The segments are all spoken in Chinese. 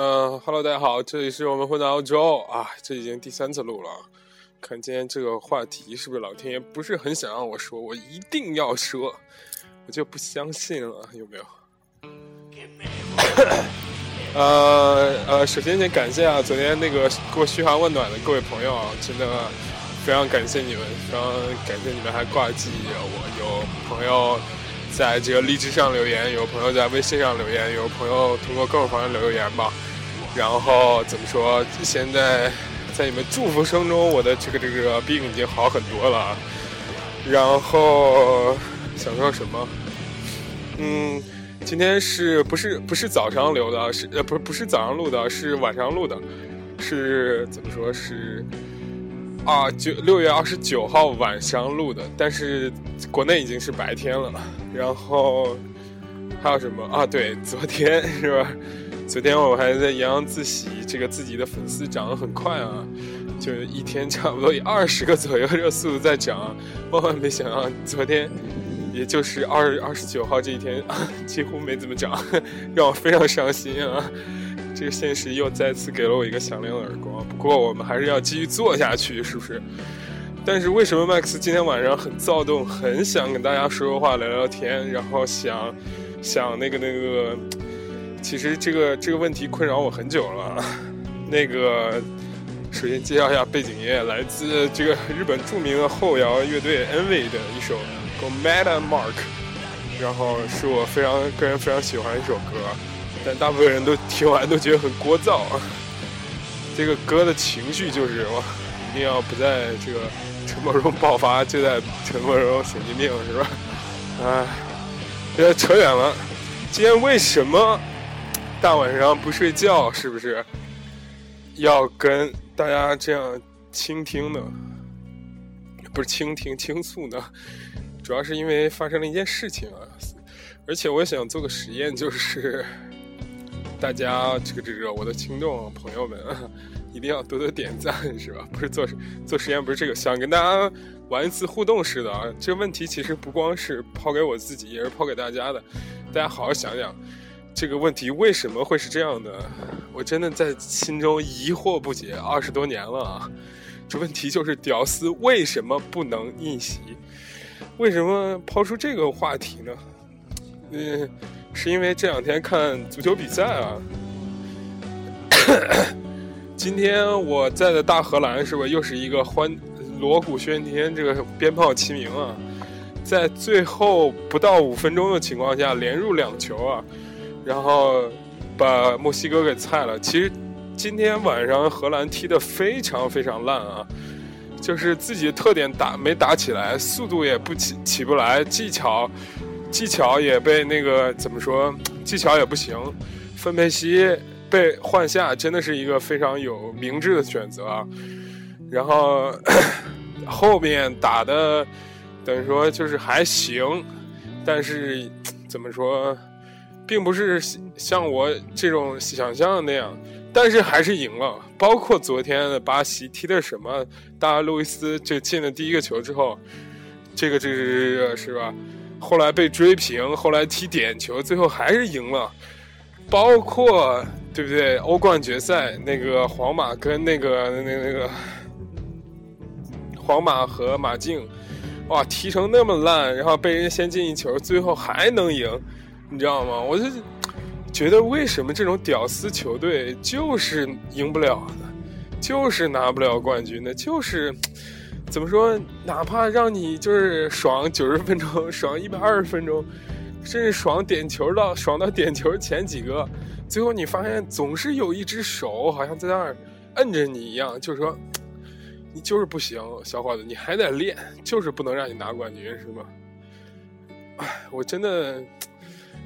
嗯哈喽，大家好，这里是我们混在澳洲啊，这已经第三次录了。看今天这个话题是不是老天爷不是很想让我说，我一定要说，我就不相信了，有没有？呃呃，首先先感谢啊，昨天那个给我嘘寒问暖的各位朋友啊，真的非常感谢你们，非常感谢你们还挂记我。有朋友在这个荔枝上留言，有朋友在微信上留言，有朋友通过各种方式留言吧。然后怎么说？现在在你们祝福声中，我的这个这个病已经好很多了。然后想说什么？嗯。今天是不是不是早上留的？是呃，不是不是早上录的，是晚上录的，是怎么说？是啊，九六月二十九号晚上录的，但是国内已经是白天了。然后还有什么啊？对，昨天 是吧？昨天我还在洋洋自喜，这个自己的粉丝涨得很快啊，就一天差不多以二十个左右这个速度在涨，万万没想到昨天。也就是二二十九号这一天，几乎没怎么涨，让我非常伤心啊！这个现实又再次给了我一个响亮的耳光。不过我们还是要继续做下去，是不是？但是为什么 Max 今天晚上很躁动，很想跟大家说说话、聊聊天，然后想想那个那个？其实这个这个问题困扰我很久了。那个，首先介绍一下背景音乐，来自这个日本著名的后摇乐队 Envy 的一首。Go Mad Mark 然后是我非常个人非常喜欢一首歌，但大部分人都听完都觉得很聒噪。这个歌的情绪就是哇，一定要不在这个沉默中爆发，就在沉默中神经病，是吧？哎，有点扯远了。今天为什么大晚上不睡觉？是不是要跟大家这样倾听呢？不是倾听倾诉呢？主要是因为发生了一件事情啊，而且我想做个实验，就是 大家这个这个我的听众朋友们一定要多多点赞，是吧？不是做做实验，不是这个，想跟大家玩一次互动式的啊。这个问题其实不光是抛给我自己，也是抛给大家的。大家好好想想，这个问题为什么会是这样的？我真的在心中疑惑不解，二十多年了啊。这问题就是屌丝为什么不能逆袭？为什么抛出这个话题呢？嗯，是因为这两天看足球比赛啊。今天我在的大荷兰是吧？又是一个欢锣鼓喧天，这个鞭炮齐鸣啊，在最后不到五分钟的情况下连入两球啊，然后把墨西哥给菜了。其实今天晚上荷兰踢得非常非常烂啊。就是自己特点打没打起来，速度也不起起不来，技巧技巧也被那个怎么说，技巧也不行。芬佩西被换下，真的是一个非常有明智的选择啊。然后 后面打的等于说就是还行，但是怎么说，并不是像我这种想象的那样。但是还是赢了，包括昨天的巴西踢的什么，大路易斯就进了第一个球之后，这个这是是吧？后来被追平，后来踢点球，最后还是赢了。包括对不对？欧冠决赛那个皇马跟那个那那个皇马和马竞，哇，踢成那么烂，然后被人家先进一球，最后还能赢，你知道吗？我就。觉得为什么这种屌丝球队就是赢不了呢？就是拿不了冠军呢？就是怎么说？哪怕让你就是爽九十分钟，爽一百二十分钟，甚至爽点球到爽到点球前几个，最后你发现总是有一只手好像在那儿摁着你一样，就是说 你就是不行，小伙子，你还得练，就是不能让你拿冠军，是吗？哎，我真的。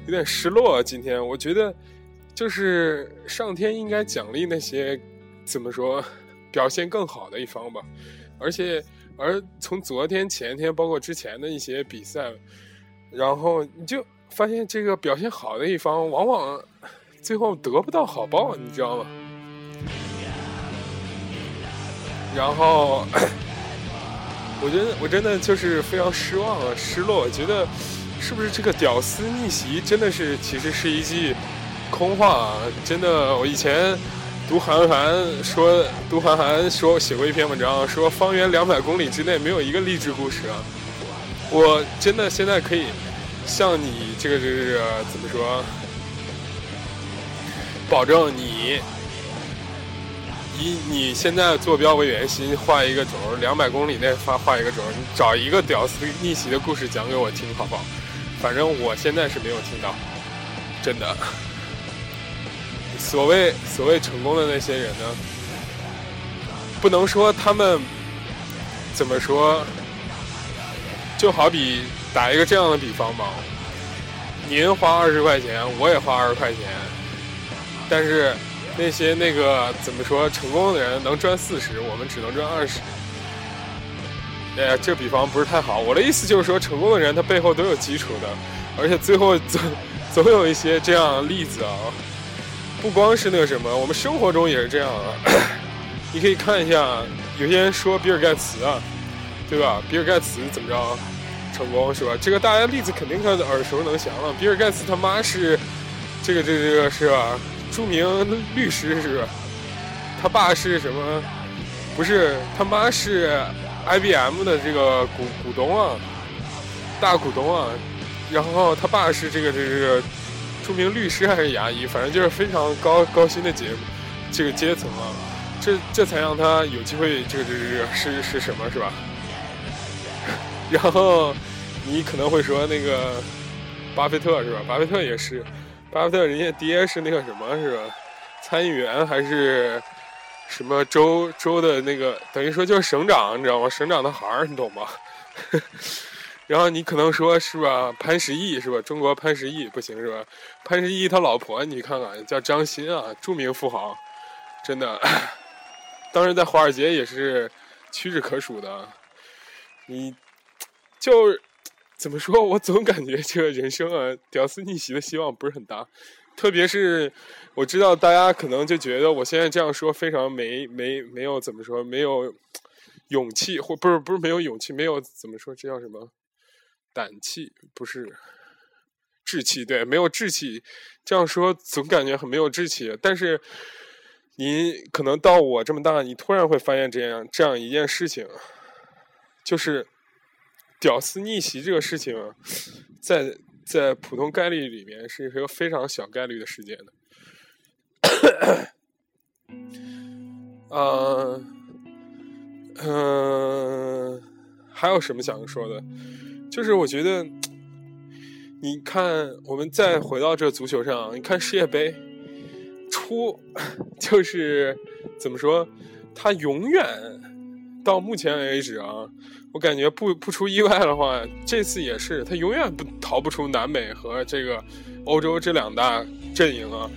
有点失落，啊今天我觉得，就是上天应该奖励那些怎么说表现更好的一方吧。而且，而从昨天、前天，包括之前的一些比赛，然后你就发现这个表现好的一方，往往最后得不到好报，你知道吗？然后，我觉得我真的就是非常失望啊，失落，觉得。是不是这个屌丝逆袭真的是其实是一句空话，啊真的，我以前读韩寒说，读韩寒说写过一篇文章，说方圆两百公里之内没有一个励志故事啊。我真的现在可以向你这个这个怎么说，保证你以你现在坐标为圆心画一个轴，两百公里内画画一个轴，你找一个屌丝逆袭的故事讲给我听，好不好？反正我现在是没有听到，真的。所谓所谓成功的那些人呢，不能说他们怎么说，就好比打一个这样的比方吧，您花二十块钱，我也花二十块钱，但是那些那个怎么说成功的人能赚四十，我们只能赚二十。哎呀，这比方不是太好。我的意思就是说，成功的人他背后都有基础的，而且最后 总总有一些这样例子啊。不光是那个什么，我们生活中也是这样啊。你可以看一下，有些人说比尔盖茨啊，对吧？比尔盖茨怎么着成功是吧？这个大家例子肯定看耳熟能详了。比尔盖茨他妈是这个这个这个是吧？著名律师是吧？他爸是什么？不是他妈是。IBM 的这个股股东啊，大股东啊，然后他爸是这个这个著名律师还是牙医，反正就是非常高高薪的阶这个阶层啊，这这才让他有机会这个这个是是什么是吧？然后你可能会说那个巴菲特是吧？巴菲特也是，巴菲特人家爹是那个什么是吧？参议员还是？什么州州的那个，等于说就是省长，你知道吗？省长的孩儿，你懂吗？然后你可能说是吧？潘石屹是吧？中国潘石屹不行是吧？潘石屹他老婆你看看叫张欣啊，著名富豪，真的，当时在华尔街也是屈指可数的。你就怎么说？我总感觉这个人生啊，屌丝逆袭的希望不是很大。特别是我知道大家可能就觉得我现在这样说非常没没没有怎么说没有勇气或不是不是没有勇气没有怎么说这叫什么胆气不是志气对没有志气这样说总感觉很没有志气但是你可能到我这么大你突然会发现这样这样一件事情就是屌丝逆袭这个事情在。在普通概率里面是一个非常小概率的事件的。呃，嗯，还有什么想说的？就是我觉得，你看，我们再回到这足球上，你看世界杯，出就是怎么说，他永远到目前为止啊。我感觉不不出意外的话，这次也是他永远不逃不出南美和这个欧洲这两大阵营啊，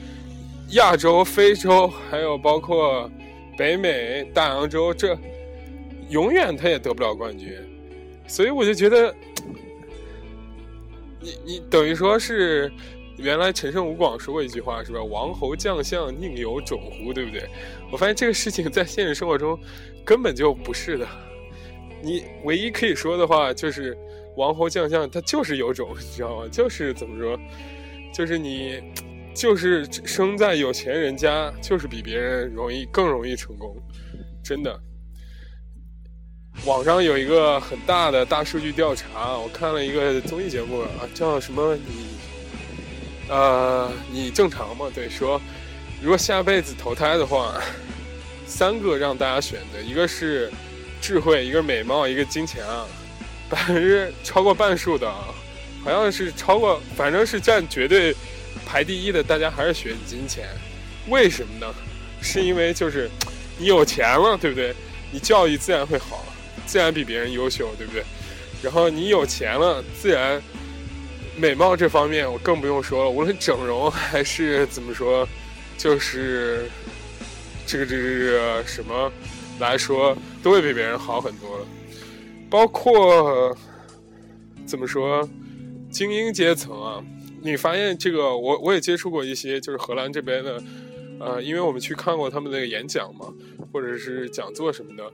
亚洲、非洲还有包括北美、大洋洲，这永远他也得不了冠军，所以我就觉得，你你等于说是原来陈胜吴广说过一句话是吧？王侯将相宁有种乎？对不对？我发现这个事情在现实生活中根本就不是的。你唯一可以说的话就是，王侯将相他就是有种，你知道吗？就是怎么说，就是你，就是生在有钱人家，就是比别人容易更容易成功，真的。网上有一个很大的大数据调查，我看了一个综艺节目啊，叫什么？呃，你正常吗？对，说如果下辈子投胎的话，三个让大家选的，一个是。智慧，一个美貌，一个金钱啊，百分之超过半数的，好像是超过，反正是占绝对排第一的，大家还是选金钱，为什么呢？是因为就是你有钱了，对不对？你教育自然会好，自然比别人优秀，对不对？然后你有钱了，自然美貌这方面我更不用说了，无论整容还是怎么说，就是这个这个这个什么。来说都会比别人好很多了，包括怎么说精英阶层啊？你发现这个，我我也接触过一些，就是荷兰这边的，呃，因为我们去看过他们那个演讲嘛，或者是讲座什么的，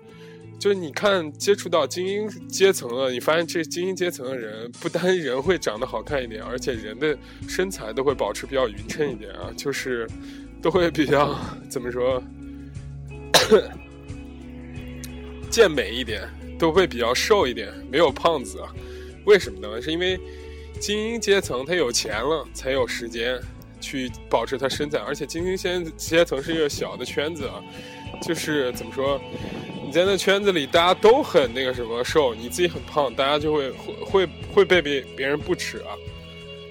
就是你看接触到精英阶层了，你发现这精英阶层的人不单人会长得好看一点，而且人的身材都会保持比较匀称一点啊，就是都会比较怎么说，健美一点，都会比较瘦一点，没有胖子。啊。为什么呢？是因为精英阶层他有钱了，才有时间去保持他身材，而且精英阶阶层是一个小的圈子啊，就是怎么说？你在那圈子里，大家都很那个什么瘦，你自己很胖，大家就会会会会被别别人不耻啊。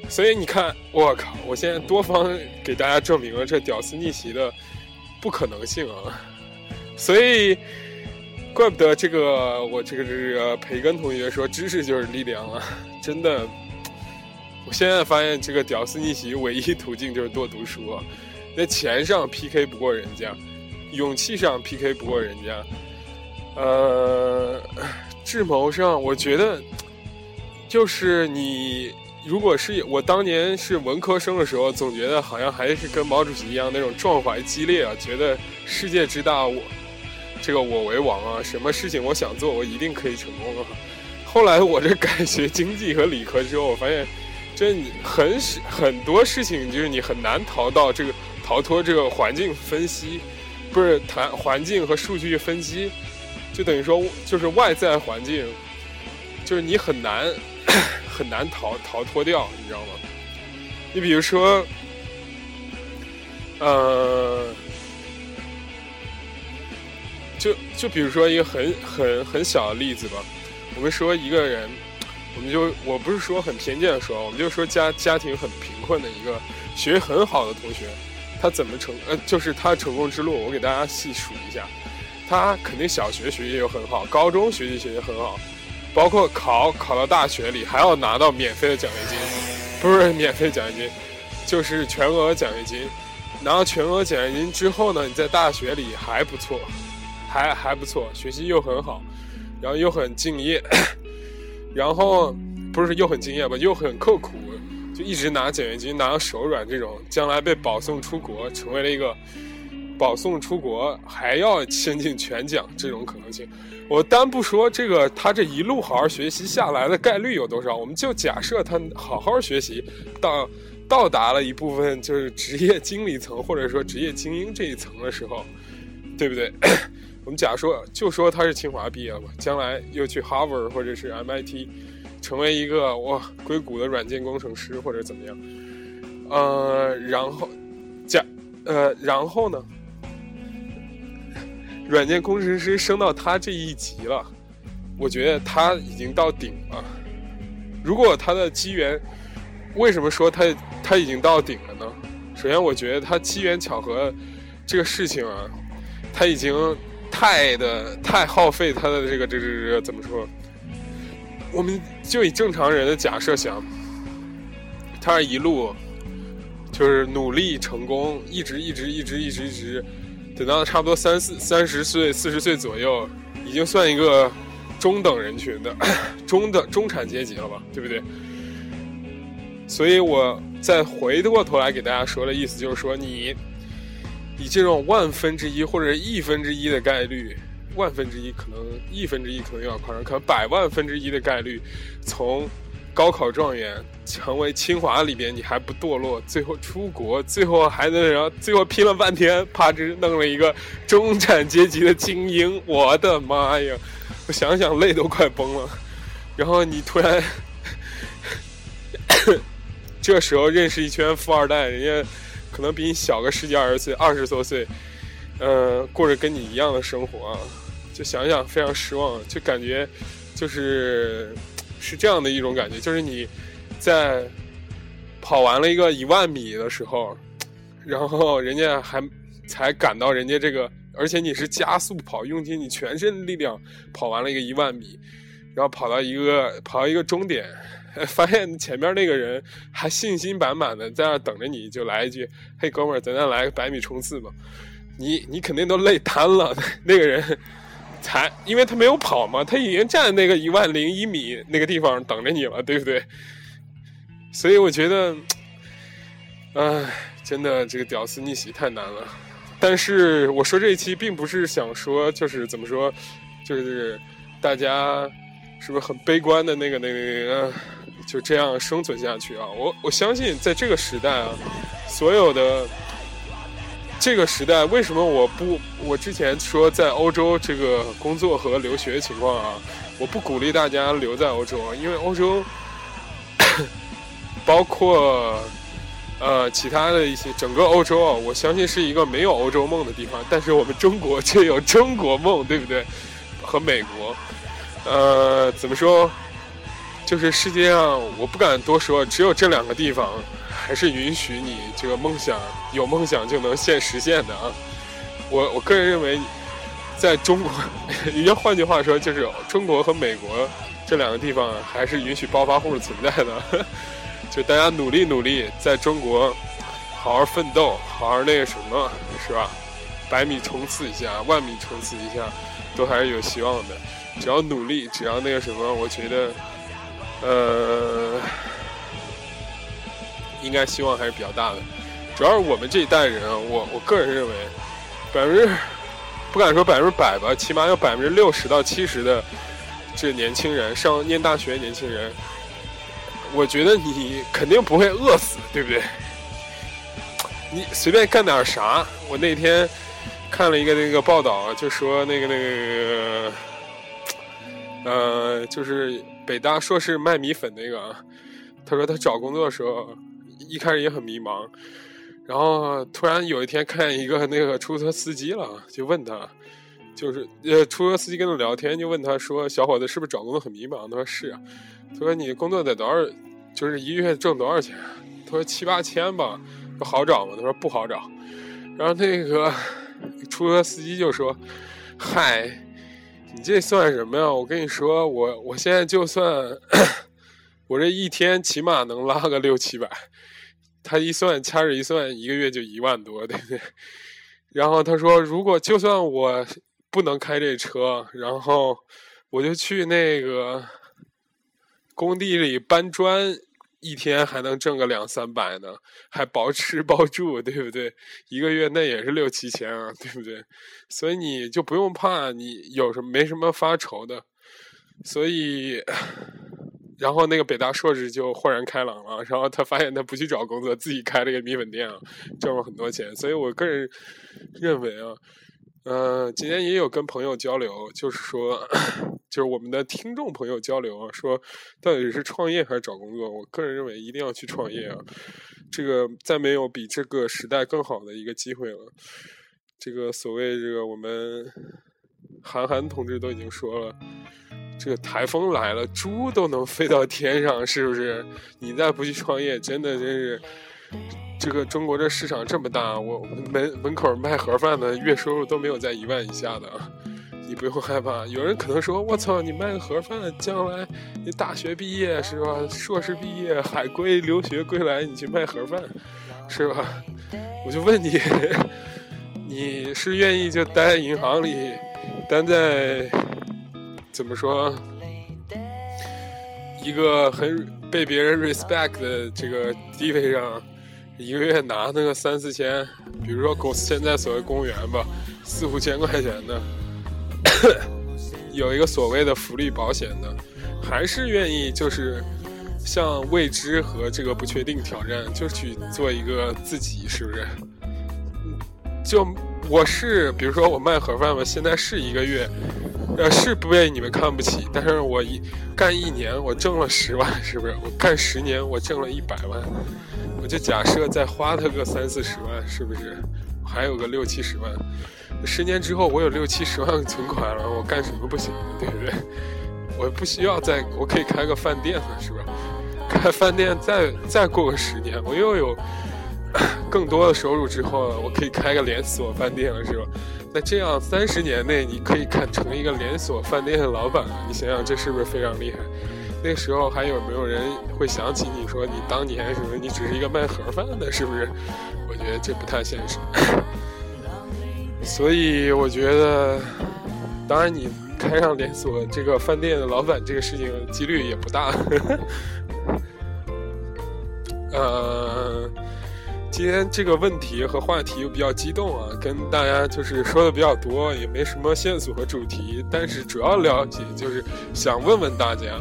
所以你看，我靠，我现在多方给大家证明了这屌丝逆袭的不可能性啊。所以，怪不得这个我这个这个培根同学说知识就是力量啊，真的。我现在发现这个屌丝逆袭唯一途径就是多读书啊，在钱上 PK 不过人家，勇气上 PK 不过人家。呃，智谋上，我觉得就是你，如果是我当年是文科生的时候，总觉得好像还是跟毛主席一样那种壮怀激烈啊，觉得世界之大，我这个我为王啊，什么事情我想做，我一定可以成功啊。后来我这改学经济和理科之后，我发现，这很很多事情就是你很难逃到这个逃脱这个环境分析，不是谈环境和数据分析。就等于说，就是外在环境，就是你很难很难逃逃脱掉，你知道吗？你比如说，呃，就就比如说一个很很很小的例子吧。我们说一个人，我们就我不是说很偏见的说，我们就说家家庭很贫困的一个学习很好的同学，他怎么成呃，就是他成功之路，我给大家细数一下。他肯定小学学习又很好，高中学习学习很好，包括考考到大学里还要拿到免费的奖学金，不是免费奖学金，就是全额奖学金。拿到全额奖学金之后呢，你在大学里还不错，还还不错，学习又很好，然后又很敬业，然后不是又很敬业吧，又很刻苦，就一直拿奖学金拿到手软，这种将来被保送出国，成为了一个。保送出国还要申请全奖，这种可能性，我单不说这个，他这一路好好学习下来的概率有多少？我们就假设他好好学习，到到达了一部分就是职业经理层或者说职业精英这一层的时候，对不对？我们假说就说他是清华毕业吧，将来又去 Harvard 或者是 MIT，成为一个哇硅谷的软件工程师或者怎么样？呃，然后假呃，然后呢？软件工程师升到他这一级了，我觉得他已经到顶了。如果他的机缘，为什么说他他已经到顶了呢？首先，我觉得他机缘巧合这个事情啊，他已经太的太耗费他的这个这这这怎么说？我们就以正常人的假设想，他一路就是努力成功，一直一直一直一直一直。等到差不多三四三十岁、四十岁左右，已经算一个中等人群的 中等中产阶级了吧，对不对？所以我再回过头来给大家说的意思就是说，你以这种万分之一或者亿分之一的概率，万分之一可能亿分之一可能有点夸张，可能百万分之一的概率从。高考状元成为清华里边，你还不堕落，最后出国，最后还能然后最后拼了半天，啪吱弄了一个中产阶级的精英，我的妈呀！我想想泪都快崩了。然后你突然这时候认识一圈富二代，人家可能比你小个十几二十岁，二十多岁，呃，过着跟你一样的生活啊，就想想非常失望，就感觉就是。是这样的一种感觉，就是你在跑完了一个一万米的时候，然后人家还才赶到人家这个，而且你是加速跑，用尽你全身力量跑完了一个一万米，然后跑到一个跑到一个终点，发现前面那个人还信心满满的在那等着你，就来一句：“嘿，哥们儿，咱再来个百米冲刺吧！”你你肯定都累瘫了，那个人。才，因为他没有跑嘛，他已经站那个一万零一米那个地方等着你了，对不对？所以我觉得，唉，真的这个屌丝逆袭太难了。但是我说这一期并不是想说，就是怎么说，就是大家是不是很悲观的那个那个，就这样生存下去啊？我我相信在这个时代啊，所有的这个时代，为什么我不我之前说在欧洲这个工作和留学情况啊，我不鼓励大家留在欧洲，因为欧洲 包括。呃，其他的一些整个欧洲啊，我相信是一个没有欧洲梦的地方，但是我们中国却有中国梦，对不对？和美国，呃，怎么说？就是世界上，我不敢多说，只有这两个地方还是允许你这个梦想有梦想就能现实现的啊。我我个人认为，在中国，要换句话说，就是中国和美国这两个地方还是允许暴发户存在的。就大家努力努力，在中国好好奋斗，好好那个什么，是吧？百米冲刺一下，万米冲刺一下，都还是有希望的。只要努力，只要那个什么，我觉得，呃，应该希望还是比较大的。主要是我们这一代人啊，我我个人认为，百分之不敢说百分之百吧，起码有百分之六十到七十的这年轻人上念大学，年轻人。我觉得你肯定不会饿死，对不对？你随便干点啥。我那天看了一个那个报道，就说那个那个，呃，就是北大硕士卖米粉那个，他说他找工作的时候一开始也很迷茫，然后突然有一天看见一个那个出租车司机了，就问他，就是呃，出租车司机跟他聊天，就问他说：“小伙子是不是找工作很迷茫？”他说：“是啊。”他说：“你工作得多少？就是一个月挣多少钱？”他说：“七八千吧。”说：“好找吗？”他说：“不好找。”然后那个出租车司机就说：“嗨，你这算什么呀？我跟你说，我我现在就算 我这一天起码能拉个六七百，他一算掐指一算，一个月就一万多，对不对？”然后他说：“如果就算我不能开这车，然后我就去那个。”工地里搬砖，一天还能挣个两三百呢，还包吃包住，对不对？一个月那也是六七千啊，对不对？所以你就不用怕，你有什么没什么发愁的。所以，然后那个北大硕士就豁然开朗了，然后他发现他不去找工作，自己开了一个米粉店啊，挣了很多钱。所以我个人认为啊。嗯，今天也有跟朋友交流，就是说，就是我们的听众朋友交流啊，说到底是创业还是找工作？我个人认为一定要去创业啊，这个再没有比这个时代更好的一个机会了。这个所谓这个我们韩寒同志都已经说了，这个台风来了，猪都能飞到天上，是不是？你再不去创业，真的真是。这个中国这市场这么大，我门门口卖盒饭的月收入都没有在一万以下的，你不用害怕。有人可能说：“我操，你卖个盒饭，将来你大学毕业是吧？硕士毕业，海归留学归来，你去卖盒饭，是吧？”我就问你，你是愿意就待在银行里，但在怎么说一个很被别人 respect 的这个地位上？一个月拿那个三四千，比如说公现在所谓公务员吧，四五千块钱的，有一个所谓的福利保险的，还是愿意就是向未知和这个不确定挑战，就去做一个自己，是不是？就我是，比如说我卖盒饭吧，现在是一个月，呃，是不被你们看不起，但是我一干一年，我挣了十万，是不是？我干十年，我挣了一百万。我就假设再花他个三四十万，是不是？还有个六七十万，十年之后我有六七十万存款了，我干什么不行？对不对？我不需要再，我可以开个饭店了，是吧？开饭店再再过个十年，我又有更多的收入之后，我可以开个连锁饭店了，是吧？那这样三十年内你可以看成一个连锁饭店的老板了，你想想这是不是非常厉害？那时候还有没有人会想起你说你当年什么？你只是一个卖盒饭的，是不是？我觉得这不太现实。所以我觉得，当然你开上连锁这个饭店的老板这个事情几率也不大。呃，今天这个问题和话题又比较激动啊，跟大家就是说的比较多，也没什么线索和主题，但是主要了解就是想问问大家，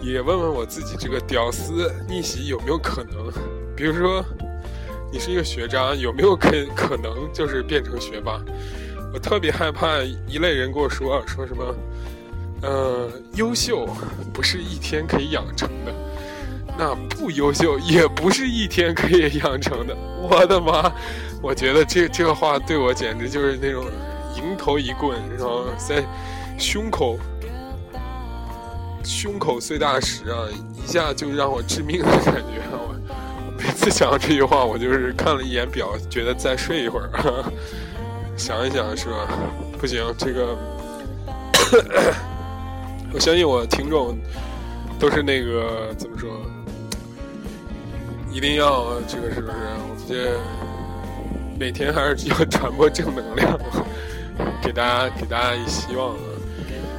也问问我自己，这个屌丝逆袭有没有可能？比如说，你是一个学渣，有没有可可能就是变成学霸？我特别害怕一类人跟我说说什么，呃，优秀不是一天可以养成的。那不优秀也不是一天可以养成的。我的妈！我觉得这这个话对我简直就是那种迎头一棍，然后在胸口胸口碎大石啊，一下就让我致命的感觉。我每次想到这句话，我就是看了一眼表，觉得再睡一会儿。想一想是吧？不行，这个 我相信我听众都是那个怎么说？一定要这个是不是？我们这每天还是要传播正能量，给大家给大家以希望啊！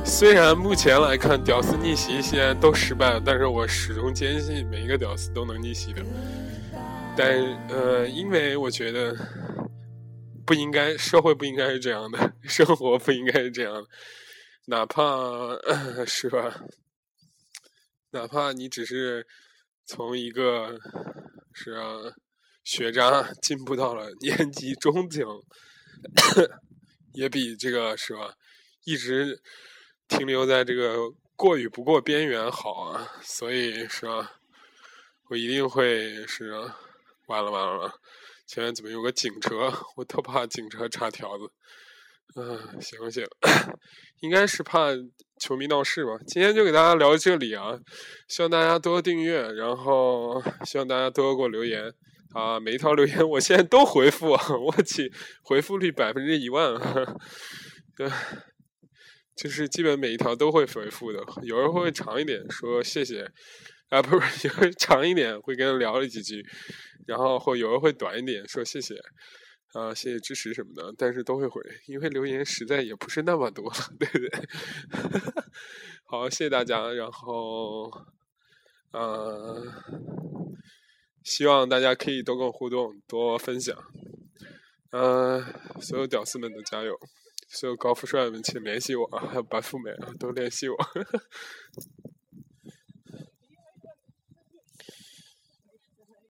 虽然目前来看屌丝逆袭现在都失败了，但是我始终坚信每一个屌丝都能逆袭的。但呃，因为我觉得不应该，社会不应该是这样的，生活不应该是这样的，哪怕是吧？哪怕你只是。从一个是啊学渣进步到了 年级中等，也比这个是吧一直停留在这个过与不过边缘好啊，所以是吧，我一定会是啊，完了完了了，前面怎么有个警车？我特怕警车插条子。嗯，行行，应该是怕球迷闹事吧。今天就给大家聊这里啊，希望大家多订阅，然后希望大家多给我留言啊。每一条留言我现在都回复，我去，回复率百分之一万，对，就是基本每一条都会回复的。有人会长一点说谢谢，啊，不是，有人长一点会跟人聊了几句，然后会有人会短一点说谢谢。啊，谢谢支持什么的，但是都会回，因为留言实在也不是那么多，对不对？好，谢谢大家，然后，呃，希望大家可以多跟我互动，多分享，嗯，所有屌丝们都加油，所有高富帅们请联系我，还有白富美啊，都联系我。